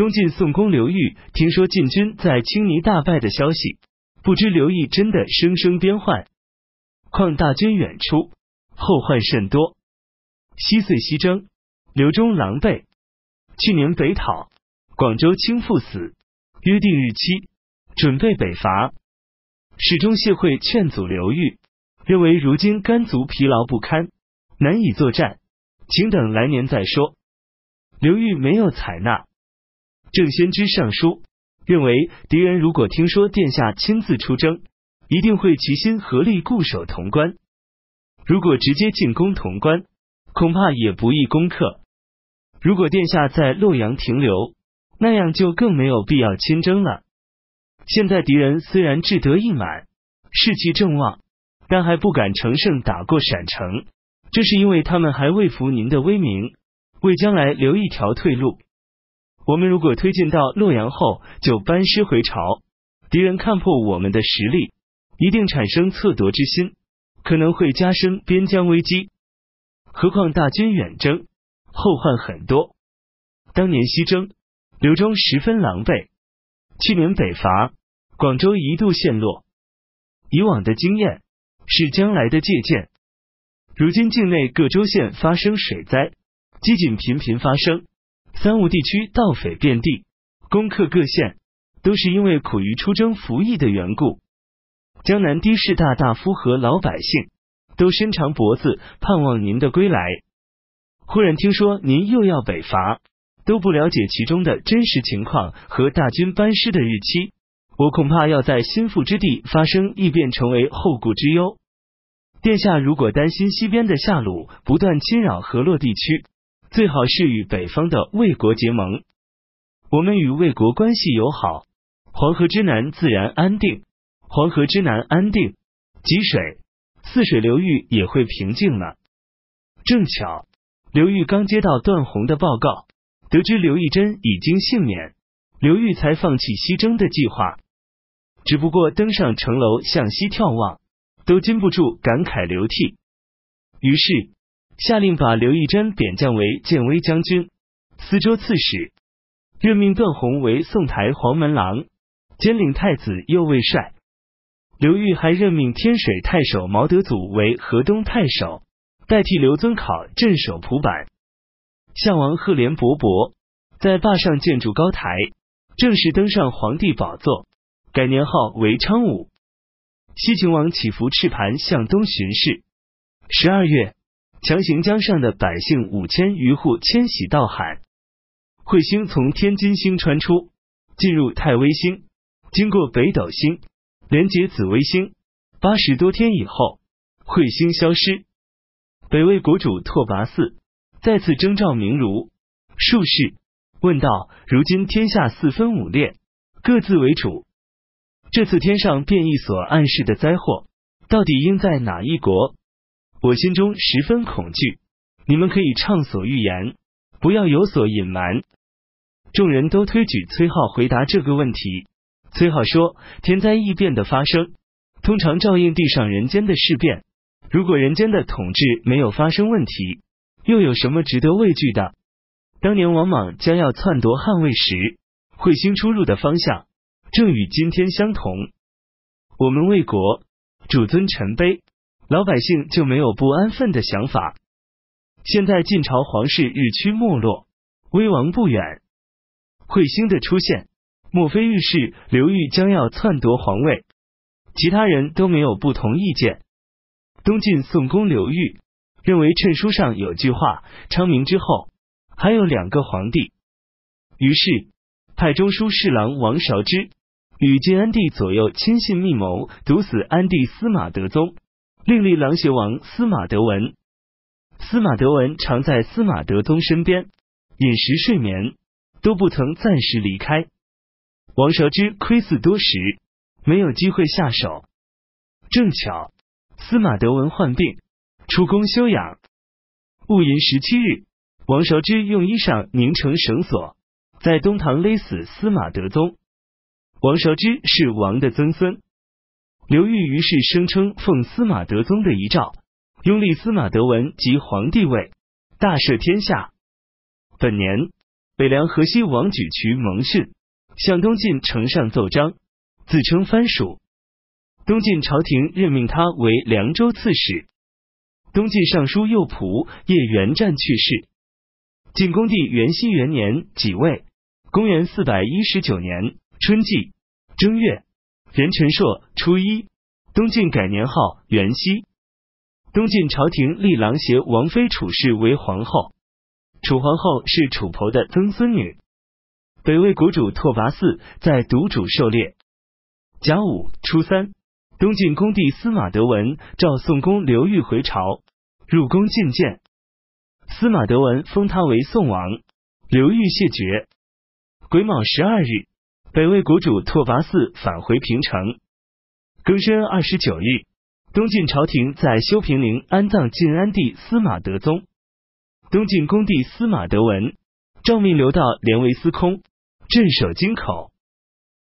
东晋宋公刘裕听说晋军在青泥大败的消息，不知刘毅真的声声边患，况大军远出，后患甚多。西遂西征，刘忠狼狈。去年北讨，广州清父死，约定日期，准备北伐。始终谢会劝阻刘裕，认为如今甘族疲劳不堪，难以作战，请等来年再说。刘裕没有采纳。郑先知上书认为，敌人如果听说殿下亲自出征，一定会齐心合力固守潼关。如果直接进攻潼关，恐怕也不易攻克。如果殿下在洛阳停留，那样就更没有必要亲征了。现在敌人虽然志得意满，士气正旺，但还不敢乘胜打过陕城，这是因为他们还未服您的威名，为将来留一条退路。我们如果推进到洛阳后就班师回朝，敌人看破我们的实力，一定产生侧夺之心，可能会加深边疆危机。何况大军远征，后患很多。当年西征，刘忠十分狼狈；去年北伐，广州一度陷落。以往的经验是将来的借鉴。如今境内各州县发生水灾，饥馑频频发生，三吴地区盗匪遍地，攻克各县，都是因为苦于出征服役的缘故。江南的士大大夫和老百姓。都伸长脖子盼望您的归来。忽然听说您又要北伐，都不了解其中的真实情况和大军班师的日期，我恐怕要在心腹之地发生异变，成为后顾之忧。殿下如果担心西边的夏鲁不断侵扰河洛地区，最好是与北方的魏国结盟。我们与魏国关系友好，黄河之南自然安定。黄河之南安定，积水。泗水流域也会平静了。正巧刘裕刚接到段宏的报告，得知刘义珍已经幸免，刘裕才放弃西征的计划。只不过登上城楼向西眺望，都禁不住感慨流涕。于是下令把刘义珍贬降为建威将军、司州刺史，任命段宏为宋台黄门郎，兼领太子右卫帅。刘裕还任命天水太守毛德祖为河东太守，代替刘遵考镇守蒲坂。项王赫连勃勃。在坝上建筑高台，正式登上皇帝宝座，改年号为昌武。西秦王起伏赤盘向东巡视，十二月强行江上的百姓五千余户迁徙到海。彗星从天津星穿出，进入太微星，经过北斗星。连接紫微星，八十多天以后，彗星消失。北魏国主拓跋嗣再次征召明儒术士，问道：如今天下四分五裂，各自为主。这次天上变异所暗示的灾祸，到底应在哪一国？我心中十分恐惧。你们可以畅所欲言，不要有所隐瞒。众人都推举崔浩回答这个问题。崔浩说：“天灾异变的发生，通常照应地上人间的事变。如果人间的统治没有发生问题，又有什么值得畏惧的？当年王莽将要篡夺汉魏时，彗星出入的方向正与今天相同。我们魏国主尊臣卑，老百姓就没有不安分的想法。现在晋朝皇室日趋没落，危亡不远，彗星的出现。”莫非预示刘裕将要篡夺皇位？其他人都没有不同意见。东晋宋公刘裕认为趁书上有句话：“昌明之后还有两个皇帝。”于是派中书侍郎王韶之与晋安帝左右亲信密谋，毒死安帝司马德宗，另立琅邪王司马德文。司马德文常在司马德宗身边，饮食睡眠都不曾暂时离开。王韶之窥伺多时，没有机会下手。正巧司马德文患病，出宫休养。戊寅十七日，王韶之用衣裳拧成绳索，在东堂勒死司马德宗。王韶之是王的曾孙。刘裕于是声称奉司马德宗的遗诏，拥立司马德文即皇帝位，大赦天下。本年北凉河西王举渠蒙逊向东晋呈上奏章，自称藩属。东晋朝廷任命他为凉州刺史。东晋尚书右仆叶元湛去世。晋恭帝元熙元年己未，公元四百一十九年春季正月，壬辰朔初一，东晋改年号元熙。东晋朝廷立郎协王妃楚氏为皇后。楚皇后是楚侯的曾孙女。北魏国主拓跋嗣在独主狩猎。甲午初三。东晋恭帝司马德文召宋公刘裕回朝，入宫觐见。司马德文封他为宋王，刘裕谢绝。癸卯十二日，北魏国主拓跋嗣返回平城。庚申二十九日，东晋朝廷在修平陵安葬晋安帝司马德宗。东晋恭帝司马德文诏命刘道连为司空，镇守京口。